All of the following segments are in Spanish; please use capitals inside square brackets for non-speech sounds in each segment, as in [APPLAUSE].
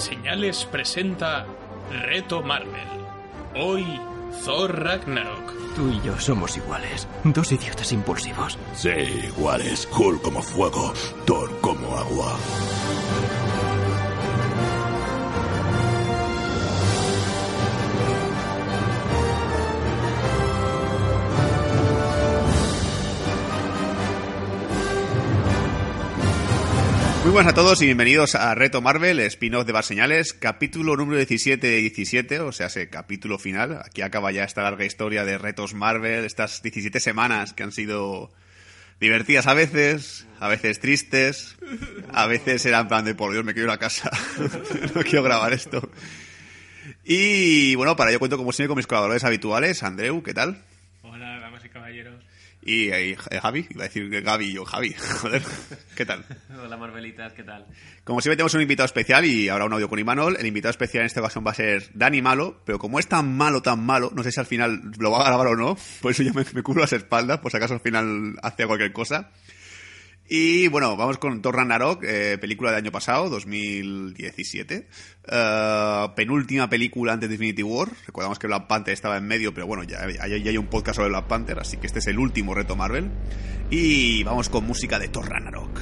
Señales presenta Reto Marvel. Hoy, Thor Ragnarok. Tú y yo somos iguales. Dos idiotas impulsivos. Sí, iguales. Hulk como fuego, Thor como agua. Muy buenas a todos y bienvenidos a Reto Marvel, spin-off de Señales, capítulo número 17 de 17, o sea, ese capítulo final. Aquí acaba ya esta larga historia de Retos Marvel, estas 17 semanas que han sido divertidas a veces, a veces tristes, a veces eran plan de por Dios, me quiero ir a casa, [LAUGHS] no quiero grabar esto. Y bueno, para ello cuento como siempre con mis colaboradores habituales, Andreu, ¿qué tal? Y. Y, eh, Javi, iba a decir Gaby y yo, Javi, [LAUGHS] joder, ¿qué tal? Hola Marvelitas, ¿qué tal? Como siempre tenemos un invitado especial y ahora un audio con Imanol. El invitado especial en esta ocasión va a ser Dani Malo, pero como es tan malo, tan malo, no sé si al final lo va a grabar o no, por eso yo me, me cubro las espaldas, por si acaso al final hace cualquier cosa. Y bueno, vamos con Thor Ragnarok, eh, película del año pasado, 2017. Eh, penúltima película antes de Infinity War. Recordamos que Black Panther estaba en medio, pero bueno, ya, ya, ya hay un podcast sobre Black Panther, así que este es el último reto Marvel. Y vamos con música de Thor Ragnarok.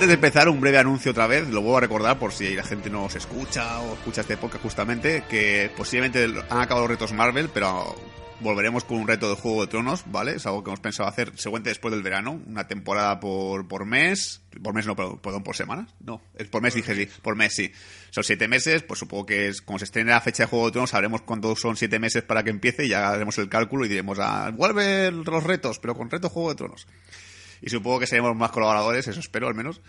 Antes de empezar, un breve anuncio otra vez, lo vuelvo a recordar por si la gente no se escucha o escucha este podcast justamente, que posiblemente han acabado los retos Marvel, pero volveremos con un reto de Juego de Tronos, ¿vale? Es algo que hemos pensado hacer seguramente después del verano, una temporada por, por mes, por mes no, perdón, por semana, no, es por mes dije sí, por mes sí. Son siete meses, pues supongo que es, como se estrena la fecha de Juego de Tronos, sabremos cuántos son siete meses para que empiece y ya haremos el cálculo y diremos, ah, vuelve los retos, pero con reto Juego de Tronos y supongo que seremos más colaboradores, eso espero al menos.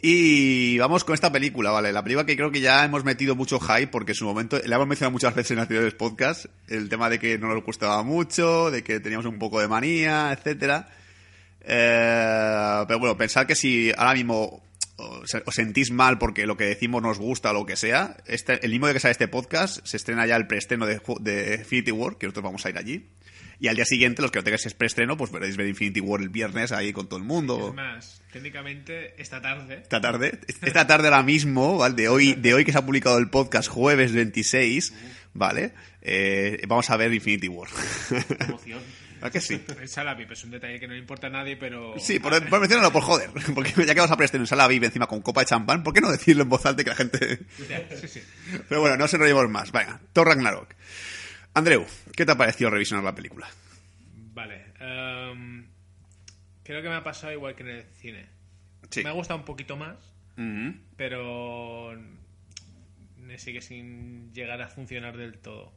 Y vamos con esta película, ¿vale? La película que creo que ya hemos metido mucho hype porque en su momento, la hemos mencionado muchas veces en anteriores podcasts, el tema de que no nos gustaba mucho, de que teníamos un poco de manía, etcétera. Eh, pero bueno, pensad que si ahora mismo os sentís mal porque lo que decimos nos gusta o lo que sea, este, el mismo día que sale este podcast se estrena ya el preestreno de, de Infinity War, que nosotros vamos a ir allí. Y al día siguiente, los que no tengáis preestreno, pues veréis ver Infinity War el viernes ahí con todo el mundo. Es más, técnicamente esta tarde. Esta tarde, esta tarde ahora mismo, ¿vale? De hoy, de hoy que se ha publicado el podcast, jueves 26, ¿vale? Eh, vamos a ver Infinity War. Emoción. [LAUGHS] ¿A que sí? En sala VIP, es un detalle que no le importa a nadie, pero... Sí, por, por mencionarlo, por joder. [LAUGHS] Porque ya que vas a preestreno en sala VIP encima con copa de champán, ¿por qué no decirlo en voz alta que la gente... Sí, sí. [LAUGHS] Pero bueno, no se enrollemos más. Venga, Thor Ragnarok. Andreu, ¿qué te ha parecido revisionar la película? Vale. em, creo que me ha pasado igual que en el cine. Sí. Me ha gustado un poquito más, pero me sigue sin llegar a funcionar del todo.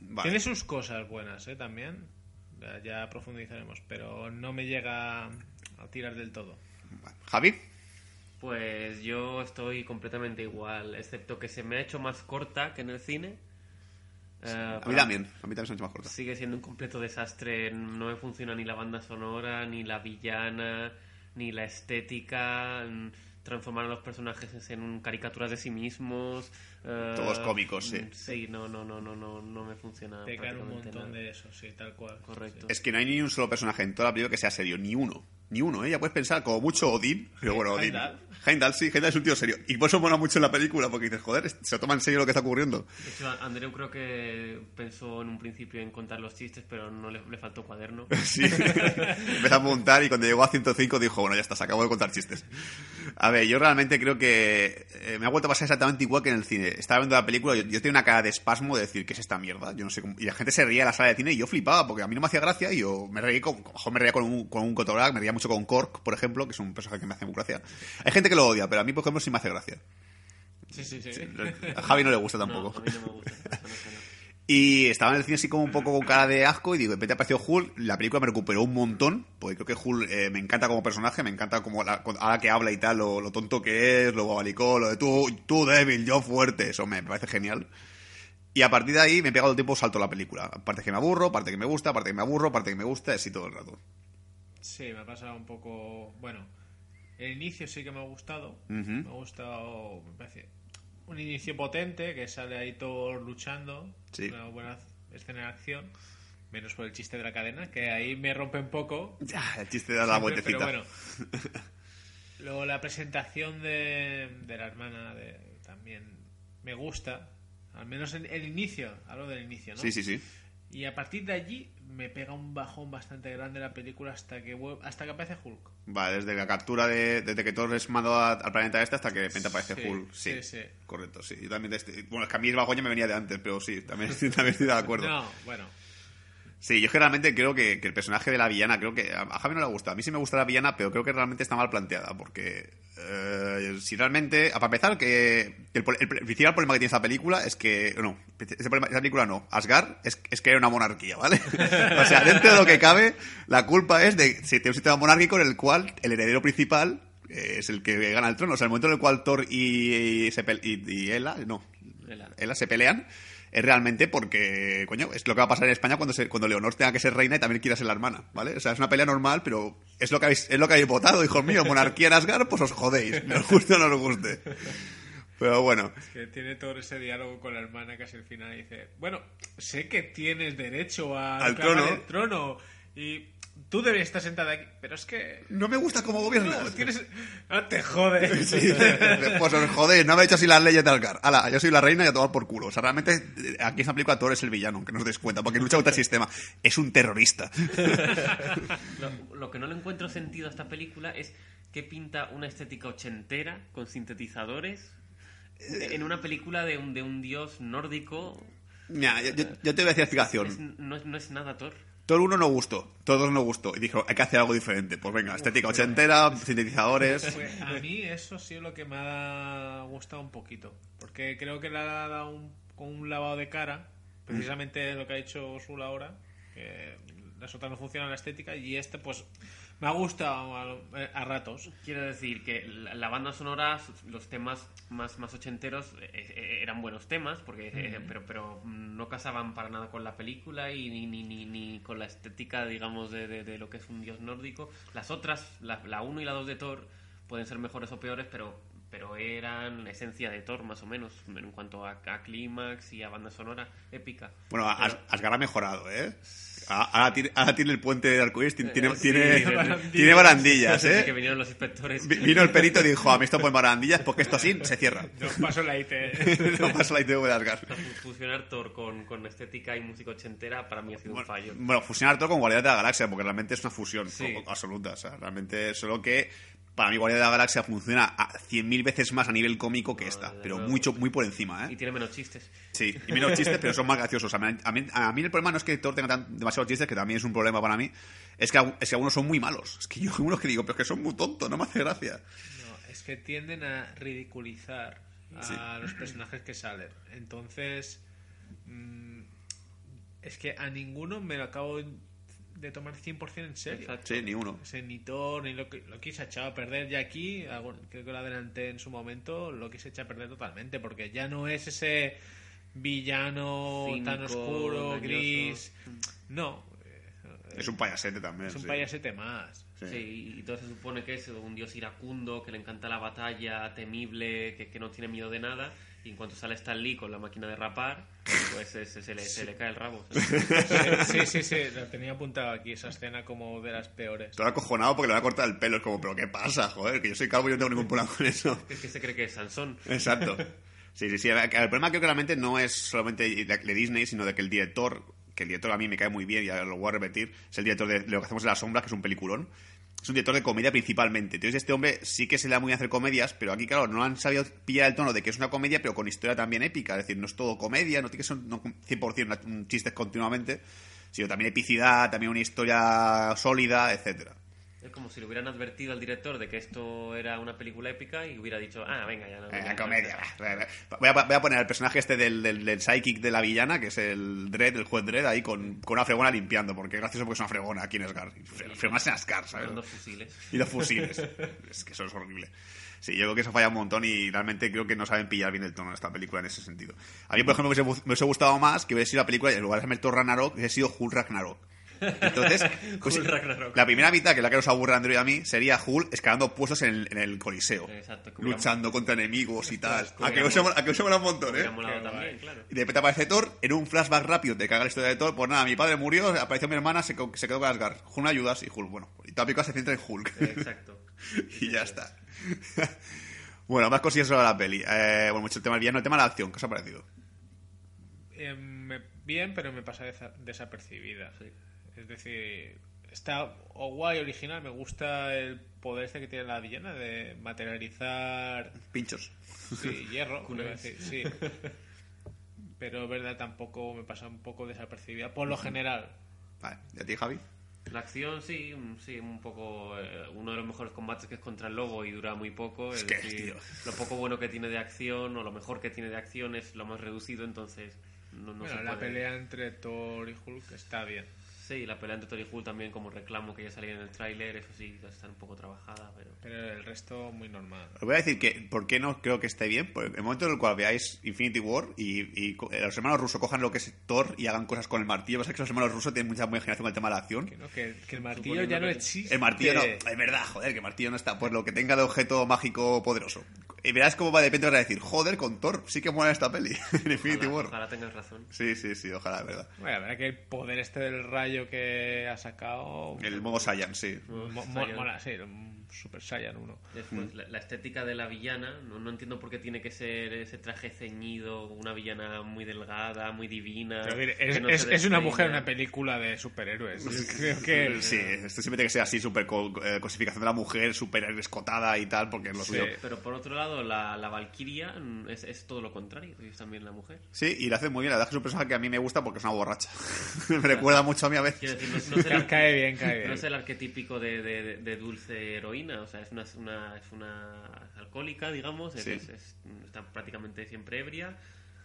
Vale. Tiene sus cosas buenas, ¿eh? También. Ya- Ya profundizaremos, pero no me llega a tirar del todo. Vale. ¿Javi? Pues yo estoy completamente igual, excepto que se me ha hecho más corta que en el cine. Eh, A mí también. A mí también se me ha hecho más corta. Sigue siendo un completo desastre. No me funciona ni la banda sonora, ni la villana, ni la estética. mm, Transformar a los personajes en caricaturas de sí mismos. eh, Todos cómicos, sí. mm, Sí, no, no, no, no, no, no me funciona. Te caen un montón nada. de eso, sí, tal cual. Correcto. Es que no hay ni un solo personaje en toda la película que sea serio, ni uno. Ni uno, ¿eh? Ya puedes pensar, como mucho Odín. Pero bueno, Odín. Heimdall. Heimdall, sí, Heimdall es un tío serio. Y por eso mola mucho en la película, porque dices, joder, se toma en serio lo que está ocurriendo. De hecho, Andreu creo que pensó en un principio en contar los chistes, pero no le, le faltó cuaderno. [LAUGHS] Sí. [LAUGHS] Empezó a apuntar y cuando llegó a 105 dijo, bueno, ya está, se acabó de contar chistes. A ver, yo realmente creo que eh, me ha vuelto a pasar exactamente igual que en el cine. Estaba viendo la película, yo, yo tenía una cara de espasmo de decir, ¿qué es esta mierda? Yo no sé cómo... Y la gente se reía en la sala de cine y yo flipaba, porque a mí no me hacía gracia y yo me reí con, mejor me reía con un, con un Kotorak, me reía mucho con Cork, por ejemplo, que es un personaje que me hace muy gracia. Hay gente que lo odia, pero a mí, por ejemplo, sí me hace gracia. Sí, sí, sí. A Javi no le gusta No, tampoco. a mí no me gusta. no. [LAUGHS] Y estaba en el cine así como un poco con cara de asco y digo, de repente apareció Hulk, la película me recuperó un montón, porque creo que Hulk eh, me encanta como personaje, me encanta como la- ahora que habla y tal, lo, lo tonto que es, lo babalicó, lo de tú, tú débil, yo fuerte, eso me parece genial. Y a partir de ahí me he pegado el tiempo salto a la película. Parte que me aburro, parte que me gusta, parte que me aburro, parte que me gusta, así todo el rato. Sí, me ha pasado un poco. Bueno, el inicio sí que me ha gustado. Me ha gustado, me parece, un inicio potente que sale ahí todo luchando. Sí. Una buena escena de acción. Menos por el chiste de la cadena, que ahí me rompe un poco. Ya, el chiste de la Siempre, vueltecita. Pero bueno. [LAUGHS] Luego la presentación de, de la hermana de, también me gusta. Al menos en el inicio, hablo del inicio, ¿no? Sí, sí, sí. Y a partir de allí me pega un bajón bastante grande la película hasta que hasta que aparece Hulk. Vale, desde la captura de, desde que Thor es mandado al planeta este hasta que de repente aparece Sí, Hulk. Sí, sí, sí. correcto, sí. Yo también, este- bueno, es que a mí el bajón ya me venía de antes, pero sí, también, [LAUGHS] también estoy de acuerdo. No, bueno. Sí, yo es que realmente creo que, que el personaje de la villana, creo que a Javi no le gusta. A mí sí me gusta la villana, pero creo que realmente está mal planteada. Porque eh, si realmente, a para empezar, que el, el, el principal problema que tiene esta película es que, no, ese problema- esa película no, Asgard es, es que era una monarquía, ¿vale? [LAUGHS] o sea, dentro de lo que cabe, la culpa es de si tiene un sistema monárquico en el cual el heredero principal eh, es el que gana el trono. O sea, el momento en el cual Thor y, y, y, y Ela, no, Ela. Ela se pelean es realmente porque, coño, es lo que va a pasar en España cuando se, cuando Leonor tenga que ser reina y también quiera ser la hermana, ¿vale? O sea, es una pelea normal, pero es lo que habéis, es lo que habéis votado, hijos míos. Monarquía en Asgard, pues os jodéis. Nos guste o no os guste. Pero bueno, Que tiene todo ese diálogo con la hermana casi al final y dice, bueno, sé que tienes derecho a Al trono. el trono y tú deberías estar sentada aquí, pero es que no me gusta cómo no, gobiernas. tienes no te jodes. [LAUGHS] Sí, pues os jodéis, no me he hecho así las leyes de Asgard. Ala, yo soy la reina y a tomar por culo. O sea, realmente, eh, aquí en esta película Thor es el villano, aunque no os deis cuenta, porque lucha contra el sistema. Es un terrorista. [LAUGHS] Lo, lo que no le encuentro sentido a esta película es que pinta una estética ochentera con sintetizadores en una película de un, de un dios nórdico. Mira, yo, te voy a decir explicación. Es- no, es, no es nada Thor. Todo el uno no gustó, todos no gustó. Y dijo, hay que hacer algo diferente. Pues venga, estética ochentera, sintetizadores. Pues a mí eso sí es lo que me ha gustado un poquito. Porque creo que le ha dado un, un lavado de cara. Precisamente lo que ha hecho Sul ahora. Que las otras no funcionan la estética. Y este, pues, me ha gustado a, a ratos. Quiero decir que la, la banda sonora, los temas más, más ochenteros eh, eh, eran buenos temas, porque eh, pero, pero no casaban para nada con la película y ni, ni, ni, ni con la estética, digamos, de, de- de lo que es un dios nórdico. Las otras, la, la 1 y la 2 de Thor, pueden ser mejores o peores, pero, pero eran esencia de Thor, más o menos, en cuanto a, a clímax y a banda sonora épica. Bueno, Pero- Asgard ha mejorado, ¿eh? Ahora tiene, ahora tiene el puente de arcoíris, tiene, tiene, sí, tiene, barandillas. tiene barandillas, [LAUGHS] que ¿eh? vinieron los inspectores. Vi- Vino el perito y dijo, a mí esto pone barandillas porque esto así se cierra. [LAUGHS] Yo paso la IT. no [LAUGHS] pasa la ITV de Asgard. Fusionar Thor con, con estética y música ochentera para mí ha sido un fallo. bueno, fusionar todo con Guardianes de la Galaxia, porque realmente es una fusión absoluta. O sea, realmente solo que para mí Guardianes de la Galaxia funciona a 100.000 veces más a nivel cómico que esta, pero luego. mucho, muy por encima, Y ¿eh? tiene menos chistes. Sí, y menos [LAUGHS] chistes, pero son más graciosos. A mí, a mí- a mí el problema no es que Thor tenga tan- demasiados chistes, que también es un problema para mí, es que, es que algunos son muy malos. Es que yo [LAUGHS] algunos que digo, pero es que son muy tontos, no me hace gracia. No, es que tienden a ridiculizar a los personajes que salen. Entonces, mm, es que a ninguno me lo acabo de tomar 100% en serio. Exacto. Sí, ni uno. Ese ni Thor, ni lo que, lo que se ha echado a perder ya aquí, algo- creo que lo adelanté en su momento, lo que se echa a perder totalmente, porque ya no es ese villano tan oscuro, gris. No, eh, Es un payasete también. es un sí. payasete más. Sí. Sí, y todo se supone que es un dios iracundo, que le encanta la batalla, temible, que, que no tiene miedo de nada. Y en cuanto sale Stan Lee con la máquina de rapar, pues se, se- se le, se le cae el rabo. Sí, sí, sí, lo tenía apuntado aquí, esa escena como de las peores. Estoy acojonado porque le va a cortar el pelo. Es como, ¿pero qué pasa? Joder, que yo soy calvo y no tengo ningún problema con eso. Es que se cree que es Sansón. Exacto. Sí, sí, sí. El problema creo que realmente no es solamente de Disney, sino de que el director, que el director a mí me cae muy bien, y ahora lo voy a repetir, es el director de Lo que hacemos en la sombra, que es un peliculón. Es un director de comedia principalmente. Entonces este hombre sí que se le da muy bien hacer comedias, pero aquí, claro, no han sabido pillar el tono de que es una comedia, pero con historia también épica. Es decir, no es todo comedia, no tiene que ser no 100% una- un chistes continuamente, sino también epicidad, también una historia sólida, etcétera. Es como si le hubieran advertido al director de que esto era una película épica y hubiera dicho, ah, venga, ya no. Eh, comedia. va. Voy a, voy a poner al personaje este del, del, del psychic de la villana, que es el Dredd, el juez Dredd, ahí con, con una fregona limpiando, porque es gracioso porque es una fregona aquí en Asgard. Fre- Fregonas en Asgard, ¿sabes? Con dos fusiles. Y los fusiles. [LAUGHS] es que eso es horrible. Sí, yo creo que eso falla un montón y realmente creo que no saben pillar bien el tono de esta película en ese sentido. A mí, por ejemplo, me hubiese, me hubiese gustado más que hubiese sido la película, en lugar de llamarse Thor Ragnarok, hubiese sido Hulk Ragnarok. Entonces, [LAUGHS] pues, la primera mitad, que es la que nos aburre a Andrew y a mí, sería Hulk escalando puestos en el, en el Coliseo. Exacto, luchando contra enemigos y tal. A que os mola- a que os mola un montón, ¿eh? también, claro. Y de repente aparece Thor, en un flashback rápido te caga la historia de Thor, pues nada, mi padre murió, apareció mi hermana, se, se quedó con Asgard. Hulk ayudas y Hulk, bueno, y película se centra en Hulk. Exacto. [LAUGHS] y ya está. [LAUGHS] bueno, más cosillas sobre la peli. Eh, bueno, mucho el tema del villano, el tema de la acción, ¿qué os ha parecido? Eh, me- bien, pero me pasa desa- desapercibida. Es decir, está o guay, original. Me gusta el poder este que tiene la villana de materializar Pinchos. sí, hierro. [LAUGHS] Decir, sí. Pero es verdad, tampoco me pasa un poco desapercibida. Por lo general. Vale, ¿y a ti, Javi? La acción, sí, un- sí, un poco. eh, uno de los mejores combates que es contra el lobo y dura muy poco. Es, Es que, decir, tío. lo poco bueno que tiene de acción o lo mejor que tiene de acción es lo más reducido, entonces no, no bueno, se la puede- pelea entre Thor y Hulk está bien. Sí, la pelea entre Thor y Hulk también como reclamo que ya salía en el tráiler, eso sí, está un poco trabajada, pero... Pero el resto muy normal. Os voy a decir que, ¿por qué no creo que esté bien? Por el momento en el cual veáis Infinity War y, eh, los hermanos rusos cojan lo que es Thor y hagan cosas con el martillo. Pasa que los hermanos rusos tienen mucha imaginación con el tema de la acción. Que, no, que, que el martillo ya no existe. El martillo no, es verdad, joder, que el martillo no está. Pues lo que tenga de objeto mágico poderoso. Y verás cómo va de repente vas a decir, joder, con Thor, sí que mola esta peli. [LAUGHS] en Infinity Ojalá, War. ojalá tengas razón. Sí, sí, sí, ojalá, verdad. Bueno, la verdad que el poder este del rayo que ha sacado. El modo Saiyan, sí. mo- mo- Saiyan. mola, sí, Super Saiyan 1. Después, la, la estética de la villana, no, no entiendo por qué tiene que ser ese traje ceñido, una villana muy delgada, muy divina. Pero, es, no es- una mujer en una película de superhéroes. [LAUGHS] Creo que. Sí, esto siempre tiene que ser así, súper co- eh, cosificación de la mujer, súper escotada y tal, porque es lo Sí. suyo. Pero por otro lado, la, la Valkyria mm, es, es todo lo contrario, es también la mujer. Sí, y lo hace muy bien. La verdad es que es un personaje que a mí me gusta porque es una borracha. [LAUGHS] me recuerda mucho a mí a veces. Quiero decir, no, es- no es el, [LAUGHS] Cae bien, cae bien. no es el arquetípico de, de- de- de dulce heroína, o sea, es una, es una, es una alcohólica, digamos, es- Sí. es- es- está prácticamente siempre ebria,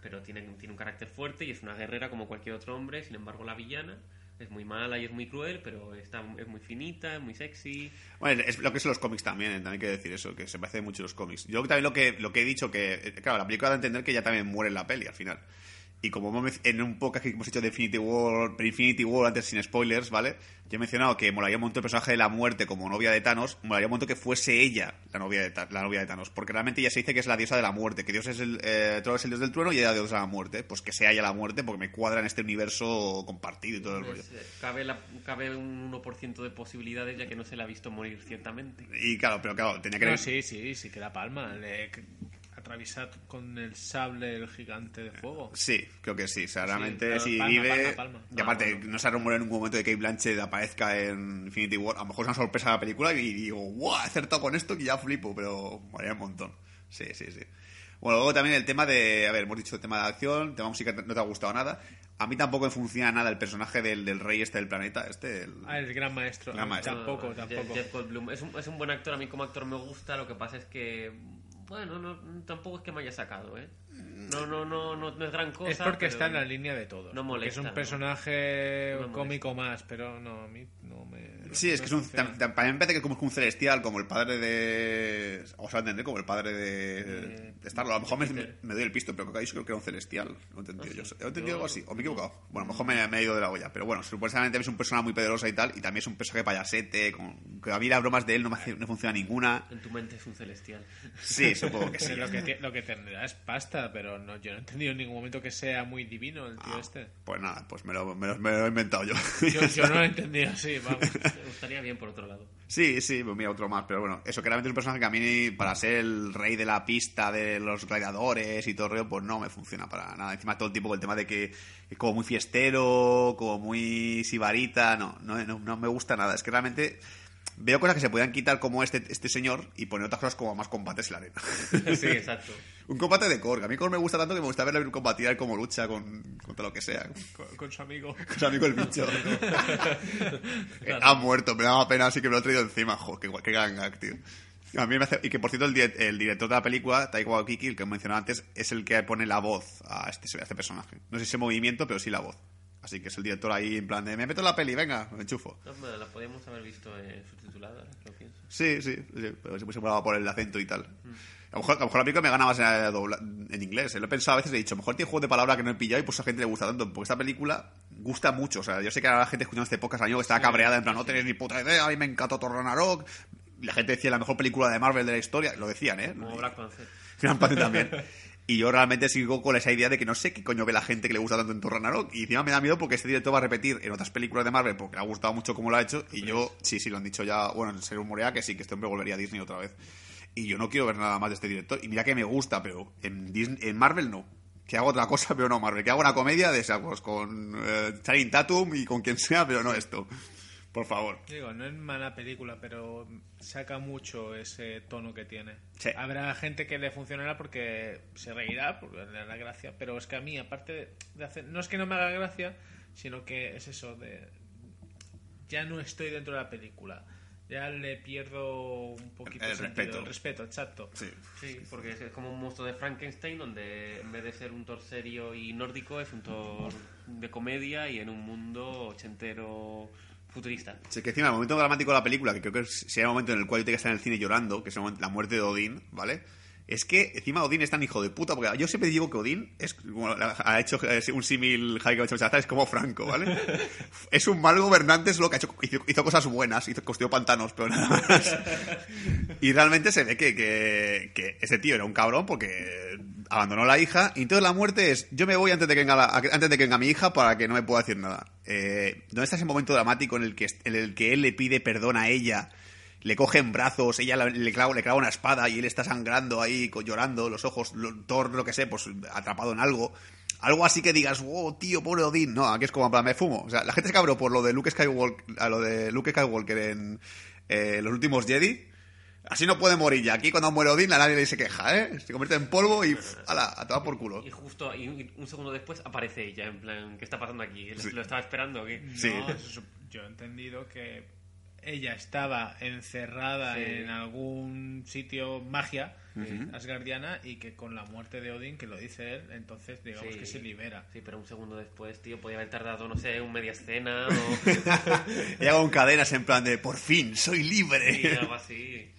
pero tiene, tiene un carácter fuerte y es una guerrera como cualquier otro hombre, sin embargo la villana es muy mala y es muy cruel, pero está, es muy finita, es muy sexy. Bueno, es lo que son los cómics también, eh, también hay que decir eso, que se parece mucho a los cómics. Yo también lo que, lo que he dicho, que, eh, claro, la película da a entender que ella también muere en la peli al final. Y como en un podcast que hemos hecho de Infinity War, pre Infinity War, antes sin spoilers, ¿vale? Yo he mencionado que molaría un montón el personaje de la muerte como novia de Thanos, molaría un montón que fuese ella la novia de, la novia de Thanos, porque realmente ella se dice que es la diosa de la muerte, que Dios es el, eh, es el dios del trueno y ella es la diosa de la muerte. Pues que sea ella la muerte, porque me cuadra en este universo compartido y todo el rollo. Cabe, la- cabe un 1% de posibilidades ya que no se la ha visto morir ciertamente. Y claro, pero claro, tenía que... No, sí, sí, sí que da palma. Le atraviesa con el sable el gigante de fuego. Sí, creo que sí. O sea, realmente si palma, vive. palma, palma. Y aparte, Ah, bueno. no se ha rumorado en ningún momento de que Blanchett aparezca en Infinity War. A lo mejor es una sorpresa de la película y digo, ¡guau! He acertado con esto que ya flipo, pero molaría un montón. Sí, sí, sí. Bueno, luego también el tema de. A ver, hemos dicho el tema de acción, el tema de música no te ha gustado nada. A mí tampoco me funciona nada el personaje del, del rey este del planeta. Este, el- Ah, el gran maestro. Gran maestro. Tampoco, Ah, Jeff- tampoco. Jeff Goldblum. Es un, es un buen actor, a mí como actor me gusta, lo que pasa es que, bueno, no, tampoco es que me haya sacado, ¿eh? No, no, no, no, no es gran cosa. Es porque está en la línea de todos. no porque es molesta, un personaje No molesta. cómico más, pero no, a mí no me. Sí, es que es un, tam- tam- también me parece que es como un celestial, como el padre de. O sea, entender como el padre de. Eh, de Star-Lord. A lo mejor me, doy el pisto, pero creo que creo que era un celestial. Lo he entendido yo. ¿He entendido Yo- algo así? ¿O me he equivocado? Bueno, a lo mejor me, me he ido de la olla. Pero bueno, supuestamente es un personaje muy poderoso y tal. Y también es un personaje payasete. Con, que a mí las bromas de él no me hace- no funciona ninguna. En tu mente es un celestial. Sí, supongo que [LAUGHS] sí. lo, que, te- lo que tendrá es pasta, pero no, yo no he entendido en ningún momento que sea muy divino el tío Ah, este. Pues nada, pues me lo, me lo- me lo he inventado yo. Yo, yo no lo he [LAUGHS] entendido así, vamos. Me gustaría bien por otro lado. Sí, sí, pues mira, otro más, pero bueno, eso que realmente es un personaje que a mí, para ser el rey de la pista de los gladiadores y todo rollo, pues no me funciona para nada. Encima todo el tiempo con el tema de que es como muy fiestero, como muy sibarita, no, no, no, no me gusta nada. Es que realmente veo cosas que se podían quitar como este, este señor y poner otras cosas como más combates en la arena. [LAUGHS] Sí, exacto. [LAUGHS] un combate de Korg. A mí Korg me gusta tanto que me gusta verle combatir como lucha con, contra lo que sea. Con, con su amigo. [LAUGHS] Con su amigo el bicho. ha muerto, me daba pena, así que me lo he traído encima. Joder, qué, qué gangak, tío. A mí me hace... Y que, por cierto, el, di- el director de la película, Taika Waititi, el que he mencionado antes, es el que pone la voz a este, a este personaje. No sé si ese movimiento, pero sí la voz. Así que es el director ahí en plan de, me meto en la peli, venga, me enchufo. No, bueno, la podíamos haber visto eh, subtitulada, lo pienso. Sí, sí, sí, pero siempre se molaba por el acento y tal. A lo, mejor, a lo mejor la película me gana más en, eh, en inglés. eh. Lo he pensado a veces, he dicho, a lo mejor tiene juego de palabra que no he pillado y pues a gente le gusta tanto. Porque esta película gusta mucho. O sea, yo sé que ahora la gente escuchando este podcast año que estaba cabreada, en plan, no tenéis ni puta idea, a mí me encantó Thor Ragnarok. Y la gente decía la mejor película de Marvel de la historia. Lo decían, ¿eh? Como Black Panther. Gran Panther también. [LAUGHS] Y yo realmente sigo con esa idea de que no sé qué coño ve la gente que le gusta tanto en Thor Ragnarok. Y encima me da miedo porque este director va a repetir en otras películas de Marvel porque le ha gustado mucho como lo ha hecho. Y yo, sí, sí, lo han dicho ya. Bueno, se rumorea que sí, que este hombre volvería a Disney otra vez. Y yo no quiero ver nada más de este director. Y mira que me gusta, pero en, Disney- en Marvel no. Que hago otra cosa, [LAUGHS] pero no Marvel. Que hago una comedia de esas, pues, con eh, Tatum y con quien sea, pero no esto. Por favor. Digo, no es mala película, pero saca mucho ese tono que tiene. Sí. Habrá gente que le funcionará porque se reirá, porque le da gracia, pero es que a mí, aparte de- hacer... No es que no me haga gracia, sino que es eso de... Ya no estoy dentro de la película. Ya le pierdo un poquito El sentido, respeto. El respeto, exacto. Sí. Sí, porque es, es como un monstruo de Frankenstein donde en vez de ser un Thor serio y nórdico es un Thor de comedia y en un mundo ochentero futurista. Sí, que encima el momento dramático de la película, que creo que sería el momento en el cual yo tengo que estar en el cine llorando, que es la muerte de Odín, ¿vale? Es que encima Odín es tan hijo de puta, porque yo siempre digo que Odín es, como ha hecho un símil Jaime es como Franco, ¿vale? [LAUGHS] es un mal gobernante, es lo que ha hecho, hizo, hizo cosas buenas, hizo, construyó pantanos, pero nada más. [LAUGHS] y realmente se ve que, que, que ese tío era un cabrón porque abandonó a la hija, y entonces la muerte es, yo me voy antes de que venga, la- antes de que venga mi hija para que no me pueda decir nada. Eh, ¿Dónde está ese momento dramático en el que, en el que él le pide perdón a ella? Le coge en brazos, ella la- le clava, le clava una espada y él está sangrando ahí, llorando, los ojos, lo, Thor, lo que sé, pues atrapado en algo. Algo así que digas, wow, tío, pobre Odín. No, aquí es como, en plan, me fumo. O sea, la gente se cabró por lo de Luke Skywalker, a lo de Luke Skywalker en eh, los últimos Jedi. Así no puede morir ya. Aquí cuando muere Odín, a nadie le se queja, ¿eh? Se convierte en polvo y, pff, ala, a tomar por culo. Y justo y un, y un segundo después aparece ella, en plan, ¿qué está pasando aquí? ¿Lo, Sí. lo estaba esperando o qué? Sí. No, yo he entendido que ella estaba encerrada Sí. en algún sitio magia asgardiana y que con la muerte de Odín, que lo dice él, entonces digamos Sí. que se libera. Sí, pero un segundo después, tío, podía haber tardado, no sé, un media escena o [LAUGHS] Ella con cadenas en plan de, por fin, soy libre. sí, algo así.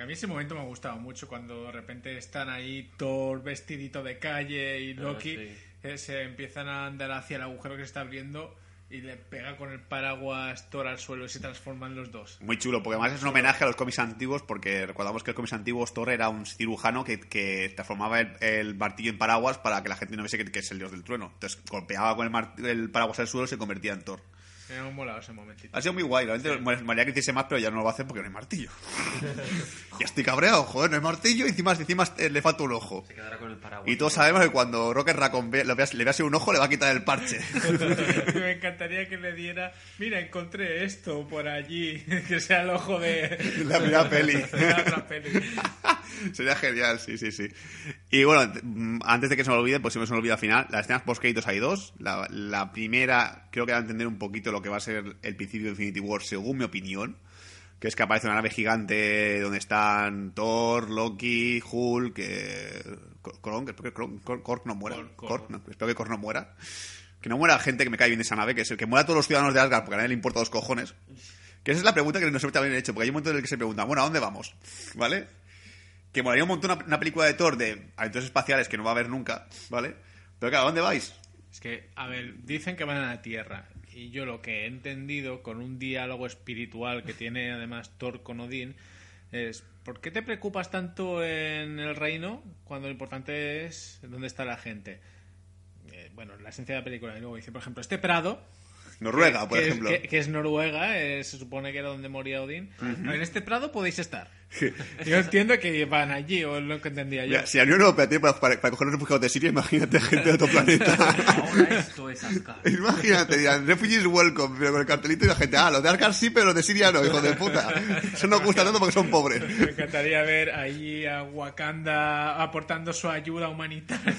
A mí ese momento me ha gustado mucho cuando de repente están ahí Thor vestidito de calle y Loki Ah, sí. eh, se empiezan a andar hacia el agujero que se está abriendo y le pega con el paraguas Thor al suelo y se transforman los dos. Muy chulo, porque además es un homenaje a los cómics antiguos, porque recordamos que los cómics antiguos Thor era un cirujano que, que transformaba el, martillo en paraguas para que la gente no viese que, es el dios del trueno. Entonces golpeaba con el, el paraguas al suelo y se convertía en Thor. Me ha molado ese momentito. Ha sido muy guay, realmente me molaría que hiciese más, pero ya no lo va a hacer porque no hay martillo. [LAUGHS] ya estoy cabreado, joder, no hay martillo y encima, encima eh, le falta un ojo. Se quedará con el paraguas. Y todos sabemos que cuando Rocket Raccoon ve- le vea, le vea así un ojo, le va a quitar el parche. [LAUGHS] Me encantaría que le diera, mira, encontré esto por allí, [LAUGHS] que sea el ojo de La primera peli. de la otra peli. Sería genial, sí, sí, sí. Y bueno, mm, antes de que se me olvide, pues siempre se me olvida al final, las escenas post créditos hay dos. La, la primera, creo que va a entender un poquito lo que va a ser el principio de Infinity War, según mi opinión. Que es que aparece una nave gigante donde están Thor, Loki, Hulk, eh, Kronk, espero que Kronk- Korg- Korg no muera. No, espero que Korg no muera. Que no muera gente que me cae bien de esa nave, que es el que muera a todos los ciudadanos de Asgard, porque a nadie le importa dos cojones. Que esa es la pregunta que nos también he hecho, porque hay un momento en el que se pregunta, bueno, ¿a dónde vamos? ¿Vale? Que molaría un montón una, una película de Thor de aventuras espaciales que no va a haber nunca, ¿vale? Pero claro, ¿a dónde vais? Es que, a ver, dicen que van a la Tierra. Y yo lo que he entendido con un diálogo espiritual que tiene además Thor con Odín es ¿por qué te preocupas tanto en el reino cuando lo importante es dónde está la gente? Eh, bueno, la esencia de la película. Y luego dice, por ejemplo, este prado Noruega, por que ejemplo. Es, que, que es Noruega, eh, se supone que era donde moría Odín. En este prado podéis estar. [LAUGHS] Yo entiendo que van allí, o es lo que entendía yo. Mira, si la Unión Europea tiene para, para, para coger los refugiados de Siria, imagínate gente de otro planeta. Ahora esto es Asgard. [LAUGHS] imagínate, dirán, refugees welcome, pero con el cartelito y la gente, ah, los de Asgard sí, pero los de Siria no, hijo de puta. Eso no gusta tanto porque son pobres. Me encantaría ver allí a Wakanda aportando su ayuda humanitaria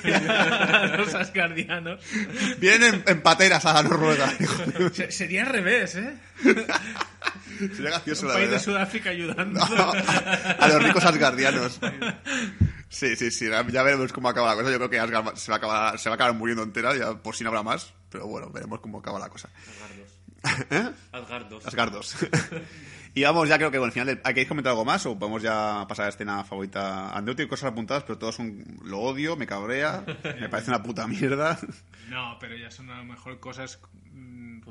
a los asgardianos. Vienen en, en pateras a la Noruega. hijo de- Se- sería al revés, ¿eh? [LAUGHS] Sería gracioso, Un la país de. Sudáfrica ayudando. [LAUGHS] a los ricos asgardianos. [LAUGHS] Sí, sí, sí, ya veremos cómo acaba la cosa. Yo creo que Asgard se va a acabar, se va a acabar muriendo entera, ya por si no habrá más. Pero bueno, veremos cómo acaba la cosa. Asgard 2. [LAUGHS] ¿Eh? Asgard 2. Asgardos. y vamos ya creo que con el final del... ¿Hay que comentar algo más o podemos ya pasar a la escena favorita? Andreu tiene cosas apuntadas, pero todos son... Lo odio, me cabrea, me parece una puta mierda. No, pero ya son a lo mejor cosas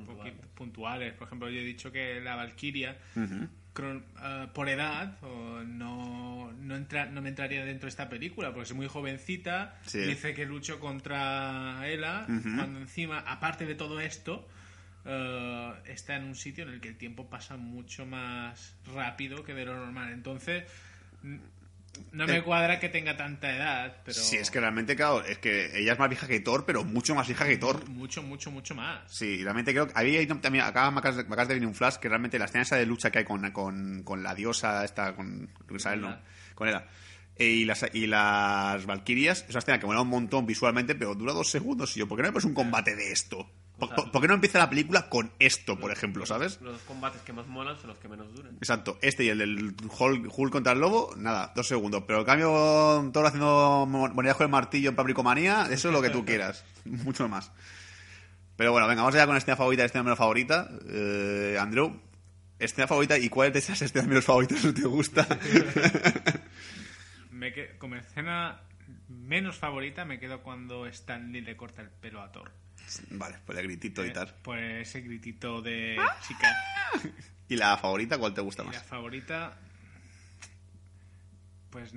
Puntuales. puntuales. Por ejemplo, yo he dicho que la Valkyria, eh, por edad, no, no, entra, no me entraría dentro de esta película, porque es muy jovencita. Sí. Dice que luchó contra Ela, cuando encima, aparte de todo esto, eh, está en un sitio en el que el tiempo pasa mucho más rápido que de lo normal. Entonces, no me Eh, cuadra que tenga tanta edad, pero... Sí, es que realmente, claro, es que ella es más vieja que Thor, pero mucho más vieja que Thor. Mucho, mucho, mucho más. Sí, realmente creo que hay también acá me acabas, de, me acabas de venir un flash que realmente la escena esa de lucha que hay con, con, con la diosa esta con Isabel no, con ella y las y las valquirias es una escena que mola un montón visualmente pero dura dos segundos y yo ¿por qué no me pones un combate de esto? ¿Por, qué no empieza la película con esto por ejemplo sabes? Los combates que más molan son los que menos duran. Exacto, este y el del Hulk, Hulk contra el lobo, nada, dos segundos. Pero en cambio, todo haciendo mo- moneda con el martillo en Pabricomanía, [LAUGHS] eso es lo que tú quieras. [LAUGHS] Mucho más. Pero bueno, venga, vamos allá con la escena favorita y escena menos favorita. Eh, Andrew, escena favorita y cuál de esas escenas menos favoritas no te gusta. [LAUGHS] Me que- como escena menos favorita me quedo cuando Stanley le corta el pelo a Thor. Vale, pues el gritito y Eh, tal. Por ese gritito de chica. [LAUGHS] ¿Y la favorita cuál te gusta Y la más? favorita. Pues.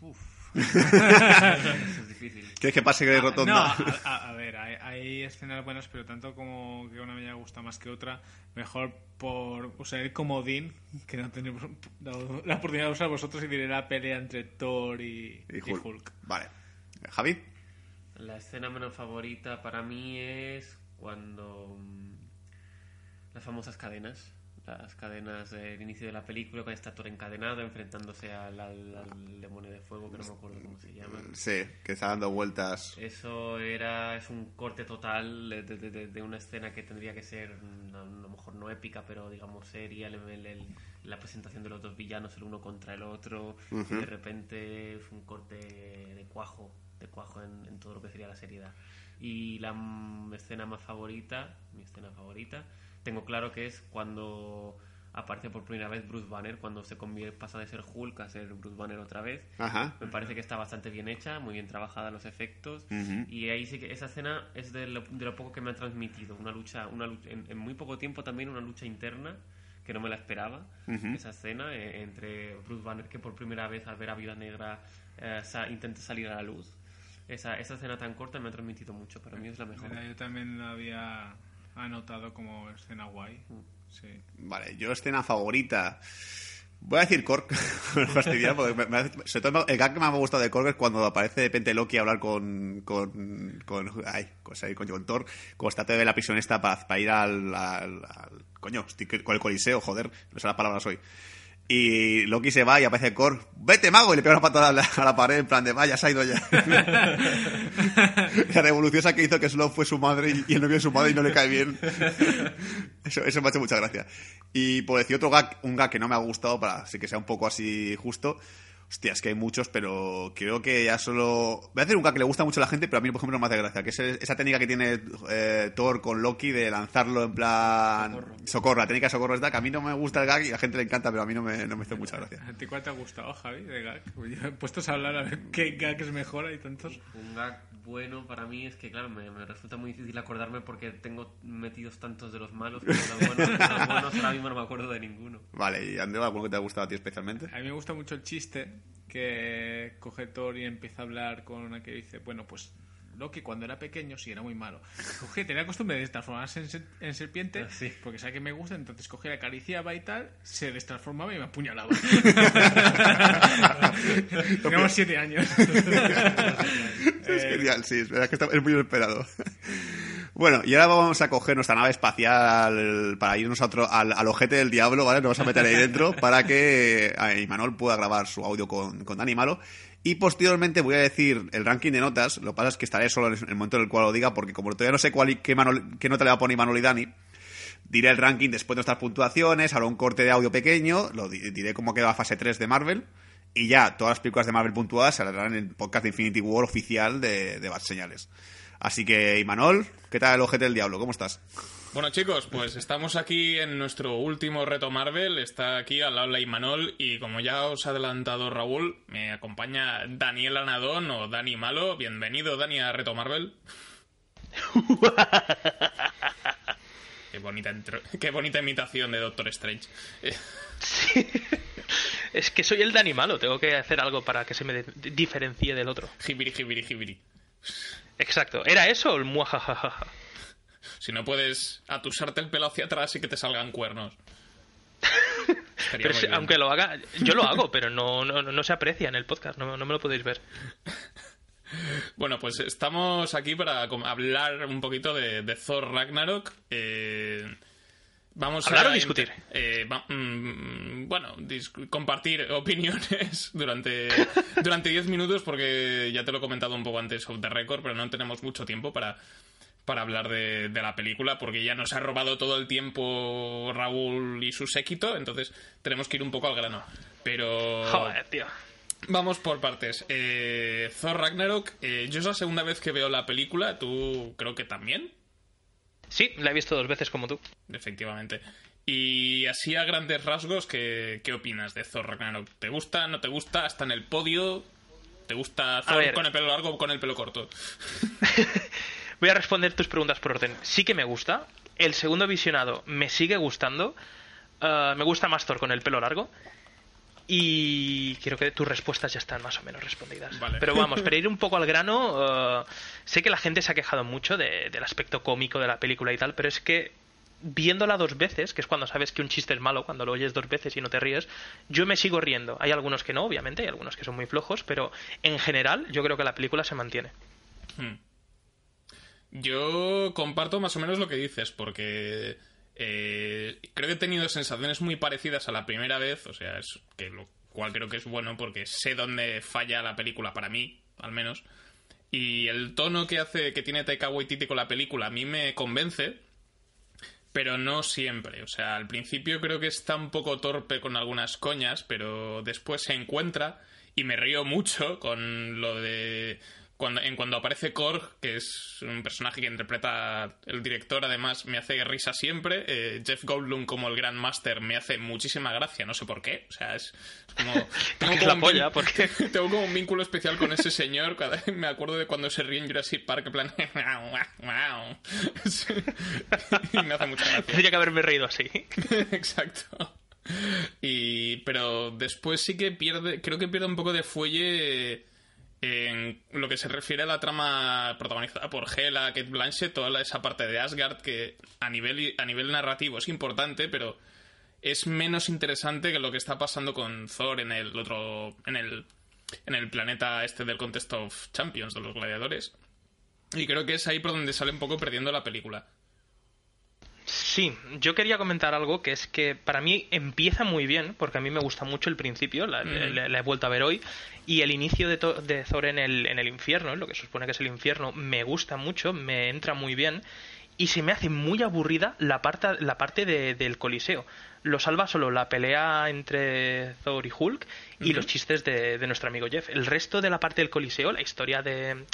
Uf. [LAUGHS] Eso es difícil. ¿Quieres que pase que No, rotonda? a, [LAUGHS] a- a ver, hay, hay escenas buenas, pero tanto como que una me haya gustado más que otra, mejor por usar el comodín, que no tenemos la oportunidad de usar vosotros y diré la pelea entre Thor y, Y y Hulk. Hulk. Vale. Javi, La escena menos favorita para mí es cuando mm, las famosas cadenas, las cadenas del inicio de la película, con está Thor encadenado enfrentándose al, al- al demonio de fuego, que no me acuerdo cómo se llama. sí, que está dando vueltas. Eso era es un corte total de, de- de- de una escena que tendría que ser mm, a lo mejor no épica, pero digamos seria, el- el- el- la presentación de los dos villanos el uno contra el otro, y de repente es un corte de cuajo, de cuajo en, en todo lo que sería la seriedad. Y la escena más favorita, mi escena favorita, tengo claro que es cuando aparece por primera vez Bruce Banner, cuando se convierte, pasa de ser Hulk a ser Bruce Banner otra vez. Ajá. Me parece que está bastante bien hecha, muy bien trabajada los efectos. Ujú. Y ahí sí que esa escena es de lo, de lo poco que me ha transmitido. Una lucha, una lucha en, en muy poco tiempo también una lucha interna que no me la esperaba. Esa escena eh, entre Bruce Banner que por primera vez al ver a Viuda Negra eh, sa- intenta salir a la luz. Esa, esa escena tan corta me ha transmitido mucho. Para mí es la mejor. Yo también la había anotado como escena guay. Mm. Sí. Vale, yo escena favorita. Voy a decir [LAUGHS] fastidia, porque me, me hace- sobre todo el gag que más me ha gustado de Kork es cuando aparece de repente Loki a hablar con. con. con. ay, cosa ahí, coño, con Thor, está de la prisión esta para, para ir al, al, al- coño, estoy con el coliseo, joder, no sé las palabras hoy. Y Loki se va y aparece Kork, vete mago, y le pega una patada a la, a la pared en plan de vaya, se ha ido ya. [LAUGHS] la revolución esa que hizo que solo fue su madre y, y el novio de su madre y no le cae bien. Eso, eso me ha hecho mucha gracia. Y por decir otro gag, un gag que no me ha gustado, para así que sea un poco así justo, Hostia, es que hay muchos, pero creo que ya solo... Voy a hacer un que le gusta mucho a la gente, pero a mí, por ejemplo, no me hace gracia, que es esa técnica que tiene eh, Thor con Loki de lanzarlo en plan... Socorro. la técnica de socorro es que a mí no me gusta el gag y a la gente le encanta, pero a mí no me, no me hace mucha [LAUGHS] gracia. ¿A ti cuál te ha gustado, Javi, de gag? Pues yo he puesto a hablar a ver qué gag es mejor, hay tantos... Un gag bueno para mí es que, claro, me, me resulta muy difícil acordarme porque tengo metidos tantos de los malos, pero los buenos, los buenos ahora mismo no me acuerdo de ninguno. Vale, y Andrea, ¿alguno que te ha gustado a ti especialmente? A mí me gusta mucho el chiste que coge Thor y empieza a hablar con una que dice, bueno, pues Loki cuando era pequeño sí era muy malo. Coge, tenía costumbre de transformarse en, ser- en serpiente Ah, sí. porque sabe que me gusta, entonces cogía, acariciaba y tal, se destransformaba y me apuñalaba. [LAUGHS] Teníamos siete años. Es genial, sí, es verdad que está, es muy inesperado. Bueno, y ahora vamos a coger nuestra nave espacial para irnos a otro, al, al ojete del diablo, ¿vale? Nos vamos a meter ahí dentro para que eh, Imanol pueda grabar su audio con, con Dani Malo. Y posteriormente voy a decir el ranking de notas. Lo que pasa es que estaré solo en el momento en el cual lo diga, porque como todavía no sé cuál y qué, Manol- qué nota le va a poner Imanol y Dani, diré el ranking después de nuestras puntuaciones, haré un corte de audio pequeño, lo di- diré cómo queda la fase 3 de Marvel. Y ya, todas las películas de Marvel puntuadas saldrán en el podcast de Infinity War oficial de, de Señales. Así que, Imanol, ¿qué tal el ojete del diablo? ¿Cómo estás? Bueno chicos, pues estamos aquí en nuestro último reto Marvel, está aquí al lado la Imanol y como ya os ha adelantado Raúl, me acompaña Daniel Anadón o Dani Malo. Bienvenido Dani a Reto Marvel. [LAUGHS] Qué bonita, intro- qué bonita imitación de Doctor Strange. Es que soy el Dani malo, tengo que hacer algo para que se me diferencie del otro. Jibiri, jibiri, jibiri. Exacto. ¿Era eso o el muajajajaja? Si no puedes atusarte el pelo hacia atrás y que te salgan cuernos. [LAUGHS] Pero si- aunque lo haga, yo lo hago, [LAUGHS] pero no, no, no se aprecia en el podcast, no, no me lo podéis ver. Bueno, pues estamos aquí para hablar un poquito de, de Thor Ragnarok. Eh, vamos ¿Hablar a o discutir? eh, va- mm, bueno, dis- compartir opiniones [LAUGHS] durante durante 10 minutos porque ya te lo he comentado un poco antes off the record, pero no tenemos mucho tiempo para para hablar de, de la película porque ya nos ha robado todo el tiempo Raúl y su séquito, entonces tenemos que ir un poco al grano. Pero Joder, tío. Vamos por partes. Eh, Thor Ragnarok, eh, yo es la segunda vez que veo la película, tú creo que también, Sí, la he visto dos veces como tú. efectivamente. Y así a grandes rasgos, ¿qué, qué opinas de Thor Ragnarok? ¿Te gusta, no te gusta? ¿Está en el podio? ¿Te gusta Thor con el pelo largo o con el pelo corto? [LAUGHS] Voy a responder tus preguntas por orden. Sí que me gusta. El segundo visionado me sigue gustando. Ah, me gusta más Thor con el pelo largo. Y creo que tus respuestas ya están más o menos respondidas. Vale. Pero vamos, [LAUGHS] para ir un poco al grano, ah, sé que la gente se ha quejado mucho de- del aspecto cómico de la película y tal, pero es que viéndola dos veces, que es cuando sabes que un chiste es malo, cuando lo oyes dos veces y no te ríes, yo me sigo riendo. Hay algunos que no, obviamente, hay algunos que son muy flojos, pero en general yo creo que la película se mantiene. Yo comparto más o menos lo que dices, porque eh, creo que he tenido sensaciones muy parecidas a la primera vez, o sea, es que lo cual creo que es bueno porque sé dónde falla la película para mí, al menos. Y el tono que hace que tiene Taika Waititi con la película a mí me convence, pero no siempre. O sea, al principio creo que está un poco torpe con algunas coñas, pero después se encuentra y me río mucho con lo de cuando, en cuando aparece Korg, que es un personaje que interpreta el director, además me hace risa siempre. Eh, Jeff Goldblum como el Grand Master me hace muchísima gracia, no sé por qué. O sea, es, es como... [LAUGHS] tengo como la un polla, vin- porque- [LAUGHS] Tengo como un vínculo especial con ese señor. Cada me acuerdo de cuando se ríe en Jurassic Park, en plan... [LAUGHS] Y me hace mucha gracia. Tendría que haberme reído así. Exacto. Y, pero después sí que pierde, creo que pierde un poco de fuelle en lo que se refiere a la trama protagonizada por Hela, Kate Blanchett, toda esa parte de Asgard que a nivel, a nivel narrativo es importante, pero es menos interesante que lo que está pasando con Thor en el otro, en el, en el planeta este del Contest of Champions, de los gladiadores. Y creo que es ahí por donde sale un poco perdiendo la película. Sí, yo quería comentar algo que es que para mí empieza muy bien, porque a mí me gusta mucho el principio, la, Mm. la- la he vuelto a ver hoy, y el inicio de, Thor en el, en el infierno, lo que se supone que es el infierno, me gusta mucho, me entra muy bien, y se me hace muy aburrida la parte, la parte de- del Coliseo. Lo salva solo la pelea entre Thor y Hulk y los chistes de, de nuestro amigo Jeff. El resto de la parte del Coliseo, la historia de,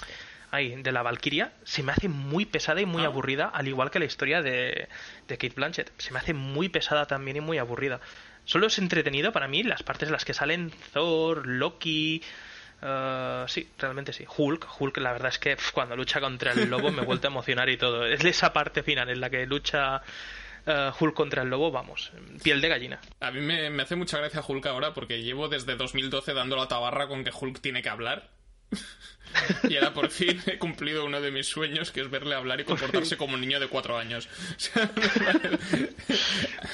ay, de la Valkyria, se me hace muy pesada y muy Ah. aburrida, al igual que la historia de, de Kate Blanchett. Se me hace muy pesada también y muy aburrida. Solo es entretenido para mí las partes en las que salen Thor, Loki, Uh, sí, realmente sí. Hulk, Hulk, la verdad es que cuando lucha contra el lobo me he vuelto a [LAUGHS] emocionar y todo. Es esa parte final en la que lucha uh, Hulk contra el lobo, vamos, piel de gallina. A mí me, me hace mucha gracia Hulk ahora porque llevo desde 2012 dando la tabarra con que Hulk tiene que hablar. [LAUGHS] [LAUGHS] y ahora por fin he cumplido uno de mis sueños, que es verle hablar y comportarse como un niño de cuatro años. [LAUGHS] O sea,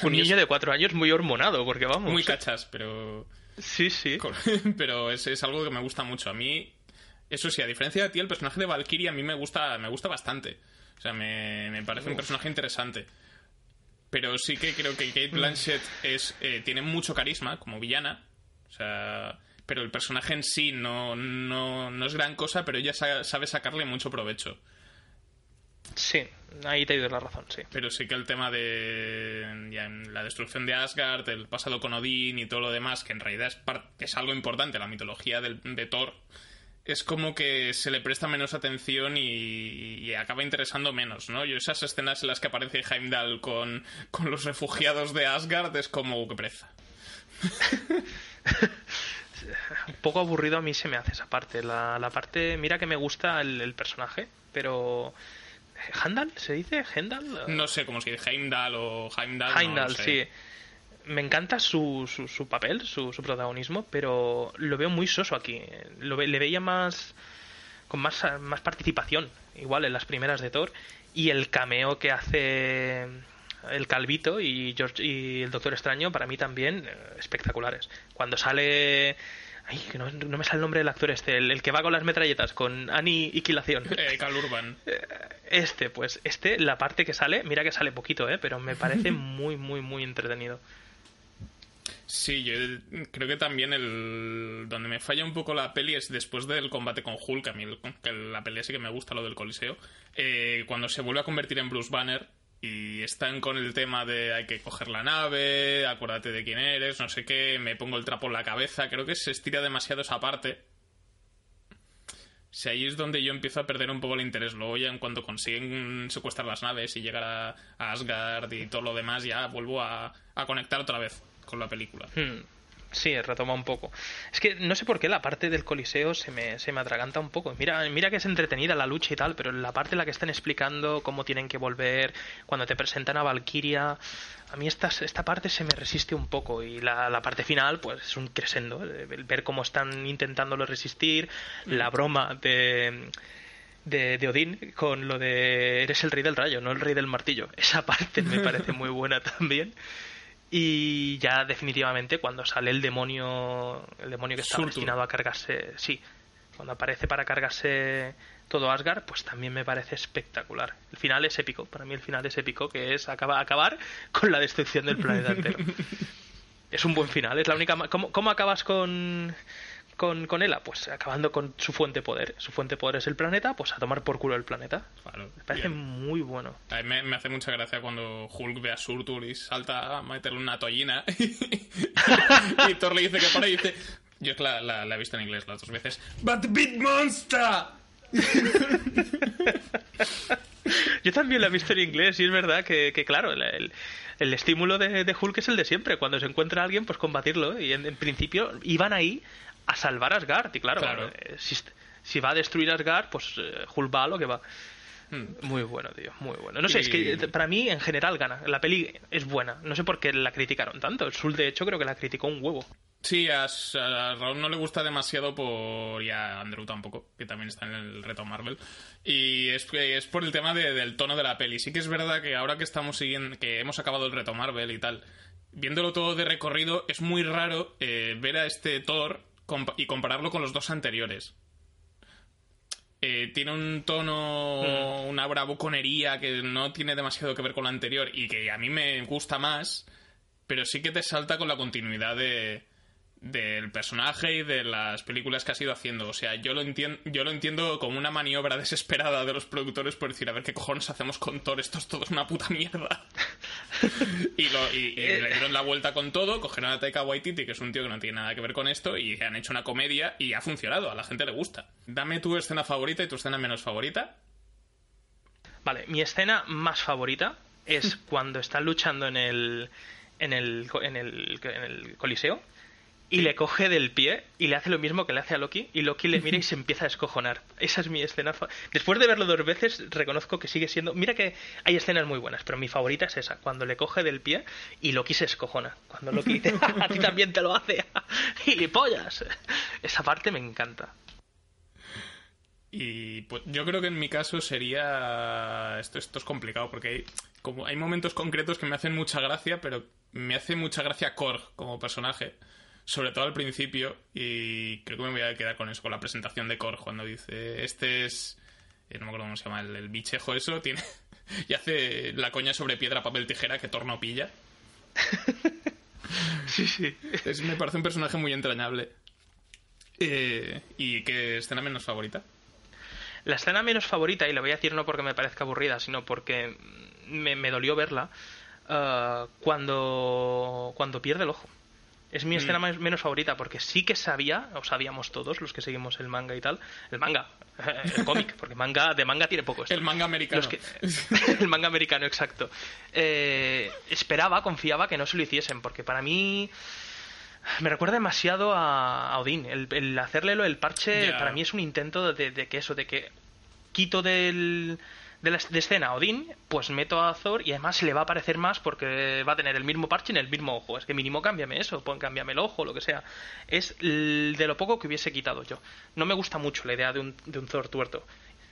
Un [LAUGHS] niño de cuatro años muy hormonado, porque vamos. muy cachas, pero... Sí, sí. pero es, es algo que me gusta mucho. A mí, eso sí, a diferencia de ti, el personaje de Valkyrie a mí me gusta, me gusta bastante. O sea, me, me parece un personaje interesante. Pero sí que creo que Kate Blanchett es, eh, tiene mucho carisma como villana. O sea, pero el personaje en sí no, no, no es gran cosa, pero ella sa- sabe sacarle mucho provecho. Sí, ahí te doy la razón, sí. Pero sí que el tema de ya, la destrucción de Asgard, el pasado con Odín y todo lo demás, que en realidad es, es algo importante, la mitología del- de Thor, es como que se le presta menos atención y, y acaba interesando menos, ¿no? Y esas escenas en las que aparece Heimdall con, con los refugiados de Asgard es como que preza. [LAUGHS] Un poco aburrido a mí se me hace esa parte. La, la parte, mira que me gusta el, el personaje, pero... ¿Handal? ¿Se dice? ¿Hendal? No sé cómo se dice, Heimdall o Heimdall. no Heimdall, sé. sí. Me encanta su, su, su papel, su, su protagonismo, pero lo veo muy soso aquí. Lo le veía más con más, más participación, igual en las primeras de Thor, y el cameo que hace el Calvito y, George, y el Doctor Extraño, para mí también eh, espectaculares. Cuando sale... Ay, que no, no me sale el nombre del actor este, el, el que va con las metralletas, con Aniquilación. [LAUGHS] Eh, Cal Urban. Este, pues, este, la parte que sale, mira que sale poquito, ¿eh? Pero me parece [LAUGHS] muy, muy, muy entretenido. Sí, yo creo que también el donde me falla un poco la peli es después del combate con Hulk, a mí el- que la pelea sí que me gusta, lo del Coliseo, eh, cuando se vuelve a convertir en Bruce Banner y están con el tema de hay que coger la nave, acuérdate de quién eres, no sé qué, me pongo el trapo en la cabeza, creo que se estira demasiado esa parte. Si ahí es donde yo empiezo a perder un poco el interés. Luego ya en cuanto consiguen secuestrar las naves y llegar a, Asgard y todo lo demás, ya vuelvo a, a conectar otra vez con la película. Hmm, Sí, retoma un poco. Es que no sé por qué la parte del Coliseo se me, se me atraganta un poco. Mira, mira que es entretenida la lucha y tal, pero la parte en la que están explicando cómo tienen que volver, cuando te presentan a Valkyria, a mí esta, esta parte se me resiste un poco. Y la, la parte final, pues es un crescendo. El, el ver cómo están intentándolo resistir, la broma de. De, de Odín con lo de eres el rey del rayo, no el rey del martillo. Esa parte me parece muy buena [LAUGHS] también. Y ya definitivamente cuando sale el demonio, el demonio que está Surtur. destinado a cargarse, sí, cuando aparece para cargarse todo Asgard, pues también me parece espectacular. El final es épico, para mí el final es épico, que es acaba, acabar con la destrucción del planeta entero. [LAUGHS] es un buen final, es la única... ¿Cómo, cómo acabas con, con, con Ela? Pues acabando con su fuente de poder. Su fuente de poder es el planeta, pues a tomar por culo el planeta. Claro, Me parece bien. muy bueno. A mí me, me hace mucha gracia cuando Hulk ve a Surtur y salta a meterle una toallina [LAUGHS] y Thor le dice que para y dice... Yo la, la- la he visto en inglés las dos veces. ¡But big monster! [LAUGHS] Yo también la he visto en inglés y es verdad que, que, claro, el, el- el estímulo de, de Hulk es el de siempre. Cuando se encuentra alguien, pues combatirlo. Y en, en principio iban ahí a salvar a Asgard. Y claro, Claro. eh, si, si va a destruir Asgard, pues eh, Hulk va a lo que va. Hmm. Muy bueno, tío, muy bueno. No sé, es que eh, para mí en general gana. La peli es buena. No sé por qué la criticaron tanto. El Sul, de hecho, creo que la criticó un huevo. Sí, a, a Raúl no le gusta demasiado por... y a Andrew tampoco, que también está en el reto Marvel. Y es, es por el tema de- del tono de la peli. Sí que es verdad que ahora que estamos siguiendo, que hemos acabado el reto Marvel y tal, viéndolo todo de recorrido, es muy raro eh, ver a este Thor y compararlo con los dos anteriores. Eh, tiene un tono, una bravuconería que no tiene demasiado que ver con lo anterior y que a mí me gusta más, pero sí que te salta con la continuidad de, del personaje y de las películas que has ido haciendo. O sea, yo lo entiendo, yo lo entiendo como una maniobra [LAUGHS] desesperada de los productores por decir, a ver qué cojones hacemos con Thor, esto es todo una puta mierda. [LAUGHS] y, lo- y- y le dieron la vuelta con todo, cogieron a Taika Waititi, que es un tío que no tiene nada que ver con esto, y han hecho una comedia y ha funcionado, a la gente le gusta. Dame tu escena favorita y tu escena menos favorita. Vale, mi escena más favorita es [LAUGHS] cuando están luchando en el, en el, co- en el, en el coliseo y le coge del pie y le hace lo mismo que le hace a Loki y Loki le mira y se empieza a descojonar. Esa es mi escena. fa- Después de verlo dos veces reconozco que sigue siendo... Mira que hay escenas muy buenas, pero mi favorita es esa, cuando le coge del pie y Loki se escojona. Cuando Loki dice, a ti también te lo hace, [LAUGHS] gilipollas. Esa parte me encanta. Y pues yo creo que en mi caso sería. Esto, esto es complicado porque hay, como hay momentos concretos que me hacen mucha gracia, pero me hace mucha gracia Korg como personaje. Sobre todo al principio. Y creo que me voy a quedar con eso, con la presentación de Korg, cuando dice: Este es. eh, no me acuerdo cómo se llama, el, el bichejo, eso. Tiene. [LAUGHS] Y hace la coña sobre piedra, papel, tijera que Thor no pilla. [LAUGHS] Sí, sí. Es- me parece un personaje muy entrañable. Eh, ¿Y qué escena menos favorita? La escena menos favorita, y la voy a decir no porque me parezca aburrida, sino porque me, me dolió verla, ah, cuando, cuando pierde el ojo. Es mi escena más- menos favorita porque sí que sabía, o sabíamos todos los que seguimos el manga y tal, el manga, [LAUGHS] el cómic, porque manga de manga tiene poco. esto. El manga americano. Que- [LAUGHS] el manga americano, exacto. Eh, esperaba, confiaba que no se lo hiciesen, porque para mí me recuerda demasiado a, a Odín. El, el hacerle lo del parche para mí es un intento de, de que eso, de que quito del, de la de escena Odín, pues meto a Thor y además le va a parecer más porque va a tener el mismo parche en el mismo ojo. Es que mínimo cámbiame eso, pon cámbiame el ojo, lo que sea. Es de lo poco que hubiese quitado yo. No me gusta mucho la idea de un, de un Thor tuerto.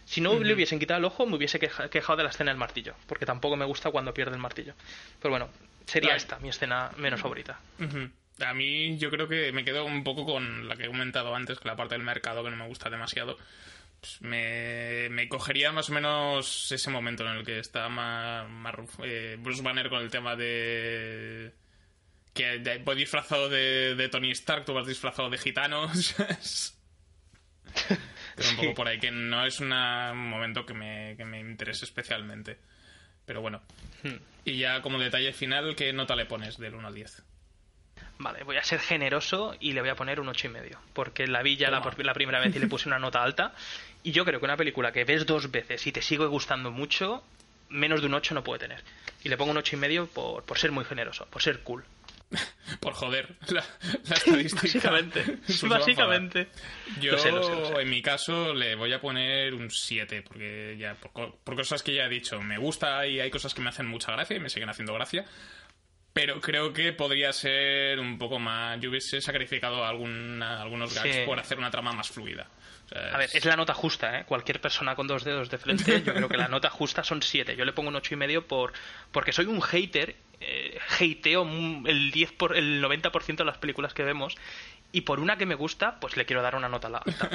Si no le hubiesen quitado el ojo, me hubiese queja- quejado de la escena del martillo, porque tampoco me gusta cuando pierde el martillo. Pero bueno, sería esta mi escena menos favorita. A mí yo creo que me quedo un poco con la que he comentado antes, que la parte del mercado que no me gusta demasiado. Pues me, me cogería más o menos ese momento en el que está ma- eh, Bruce Banner con el tema de... Que de- voy disfrazado de, de Tony Stark, tú vas disfrazado de gitano. [LAUGHS] Pero un poco por ahí, que no es una- un momento que me, que me interese especialmente. Pero bueno. Y ya como detalle final, ¿qué nota le pones del 1 al 10? Vale, voy a ser generoso y le voy a poner un ocho y medio, porque la vi ya la primera vez y le puse una nota alta. [LAUGHS] Y yo creo que una película que ves dos veces y te sigue gustando mucho, menos de un 8 no puede tener. Y le pongo un ocho y medio por, por ser muy generoso, por ser cool. [LAUGHS] Por joder, la, la estadística. Básicamente. [LAUGHS] Yo, Lo sé, lo sé, lo sé. en mi caso, le voy a poner un 7, porque ya, por, co- por cosas que ya he dicho, me gusta y hay cosas que me hacen mucha gracia y me siguen haciendo gracia. Pero creo que podría ser un poco más. Yo hubiese sacrificado alguna- algunos gags Sí. por hacer una trama más fluida. O sea, A ver, es la nota justa, ¿eh? Cualquier persona con dos dedos de frente, yo creo que la nota justa son 7. Yo le pongo un ocho y medio por, porque soy un hater, eh, hateo el 10 por, el 90% de las películas que vemos, y por una que me gusta, pues le quiero dar una nota la- alta.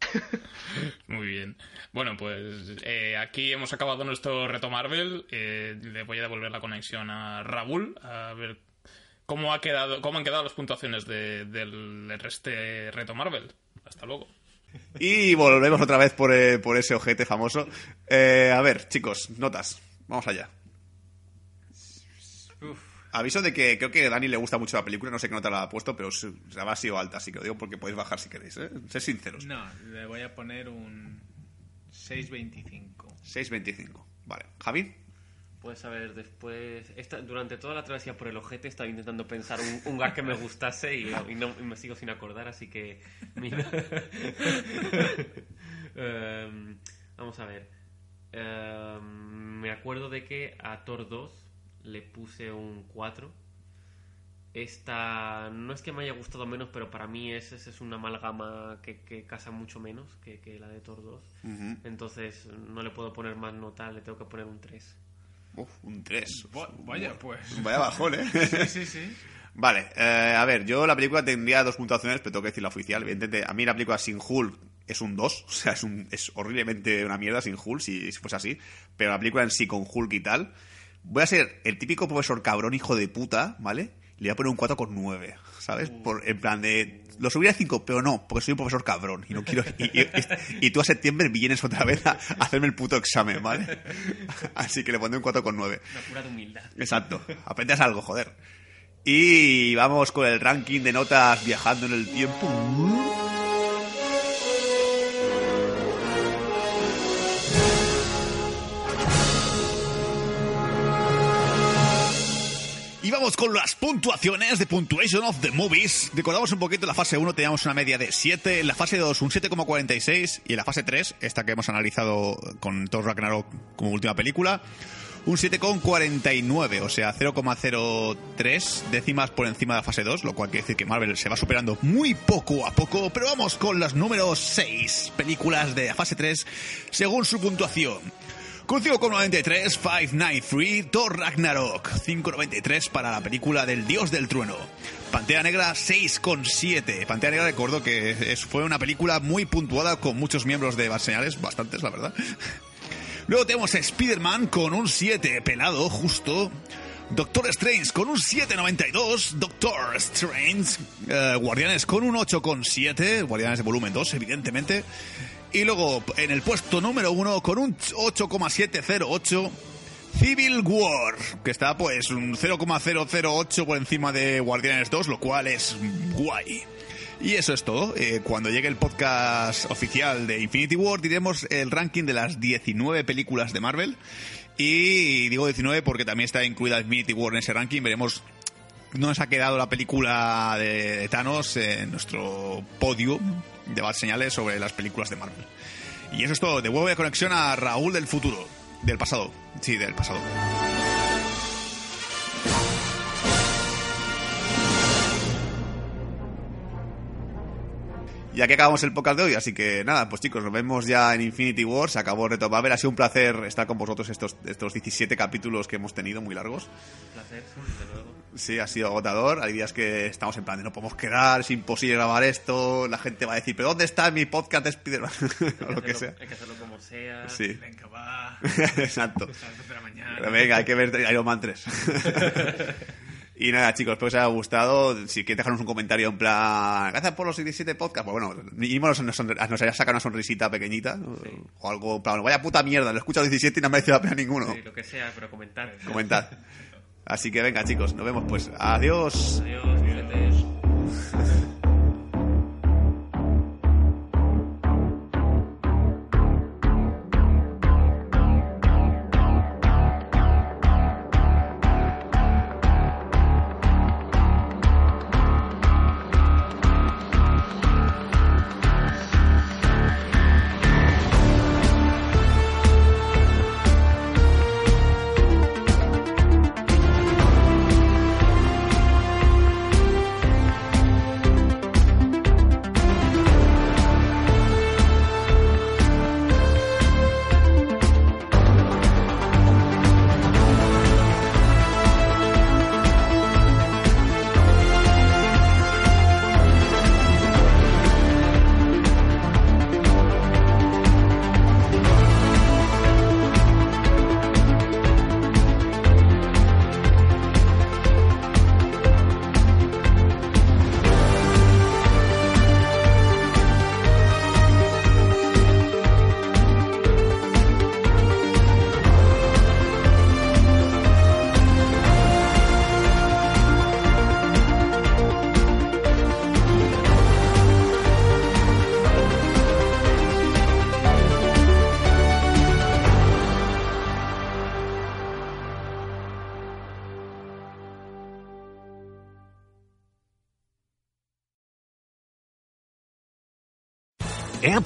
[LAUGHS] Muy bien. Bueno, pues eh, aquí hemos acabado nuestro reto Marvel. Eh, le voy a devolver la conexión a Raúl a ver cómo ha quedado, cómo han quedado las puntuaciones de- del este reto Marvel. Hasta luego. Y volvemos otra vez por, eh, por ese ojete famoso. Eh, a ver, chicos, notas. Vamos allá. Uf. Aviso de que creo que a Dani le gusta mucho la película, no sé qué nota la ha puesto, pero se ha sido alta, así que lo digo porque podéis bajar si queréis, ¿eh? Sed sinceros. No, le voy a poner un 6.25. 6.25. Vale. ¿Javi? Pues a ver, después. Esta, durante toda la travesía por el ojete estaba intentando pensar un, un que me gustase y, y no, y me sigo sin acordar, así que. mi- [LAUGHS] Em, vamos a ver. Em, me acuerdo de que a Thor 2 le puse un 4. Esta no es que me haya gustado menos, pero para mí es, es, es una amalgama que, que casa mucho menos que, que la de Thor 2. Entonces no le puedo poner más nota, le tengo que poner un 3. Uf, un 3. Bu- Vaya, pues. Vaya bajón, ¿eh? Sí, sí, sí. [LAUGHS] Vale, eh, a ver, yo la película tendría dos puntuaciones, pero tengo que decir la oficial. Evidentemente, a mí la película sin Hulk es un 2, o sea, es, un, es horriblemente una mierda sin Hulk, si, si fuese así. Pero la película en sí con Hulk y tal, voy a ser el típico profesor cabrón hijo de puta, ¿vale? Le voy a poner un 4,9. ¿Sabes? Por, en plan de, lo subiré a 5, pero no, porque soy un profesor cabrón y no quiero... Y, y- y tú a septiembre vienes otra vez a, a hacerme el puto examen, ¿vale? [LAUGHS] Así que le pondré un 4,9. Una pura de humildad. Exacto. Aprendes algo, joder. Y vamos con el ranking de notas viajando en el tiempo. Y vamos con las puntuaciones de Puntuation of the Movies. Recordamos un poquito, en la fase 1 teníamos una media de 7, en la fase 2 un 7,46 y en la fase 3, esta que hemos analizado con Thor Ragnarok como última película, un 7,49, o sea, 0,03 décimas por encima de la fase 2, lo cual quiere decir que Marvel se va superando muy poco a poco, pero vamos con las números 6 películas de la fase 3 según su puntuación. Con 5,93, 593, Thor Ragnarok. 5,93 para la película del Dios del Trueno. Pantera Negra 6,7. Pantera Negra recuerdo que fue una película muy puntuada con muchos miembros de Bad Señales, bastantes la verdad. [LAUGHS] Luego tenemos Spider-Man con un 7, pelado, justo. Doctor Strange con un 7,92. Doctor Strange. eh, Guardianes con un 8,7. Guardianes de volumen 2, evidentemente. Y luego en el puesto número 1 con un 8,708. Civil War, que está pues un 0,008 por encima de Guardianes 2, lo cual es guay. Y eso es todo. Eh, cuando llegue el podcast oficial de Infinity War, diremos el ranking de las 19 películas de Marvel. Y digo 19 porque también está incluida Infinity War en ese ranking. Veremos nos ha quedado la película de, Thanos en nuestro podio de Bad Señales sobre las películas de Marvel. Y eso es todo. Devuelvo de conexión a Raúl del futuro. Del pasado. Sí, del pasado. Y aquí acabamos el podcast de hoy, así que nada, pues chicos, nos vemos ya en Infinity War, se acabó el reto Babel, ha sido un placer estar con vosotros estos, estos 17 capítulos que hemos tenido, muy largos. Un placer, desde luego. Sí, ha sido agotador, hay días que estamos en plan de no podemos quedar, es imposible grabar esto, la gente va a decir, pero ¿dónde está mi podcast de Spider-Man? [LAUGHS] o lo que sea. Hay que hacerlo como sea. Sí, Venga, va. [LAUGHS] exacto. De la mañana. Pero venga, hay que ver Iron Man 3. [LAUGHS] y nada, chicos, espero que os haya gustado. Si queréis dejarnos un comentario en plan, gracias por los 17 podcasts, pues bueno, mínimo nos, nos, nos haya sacado una sonrisita pequeñita, o algo, en plan, vaya puta mierda, lo he escuchado 17 y no me ha merecido la pena ninguno. Sí, lo que sea, pero comentar. Comentad. Así que venga, chicos, nos vemos pues. Adiós. Adiós,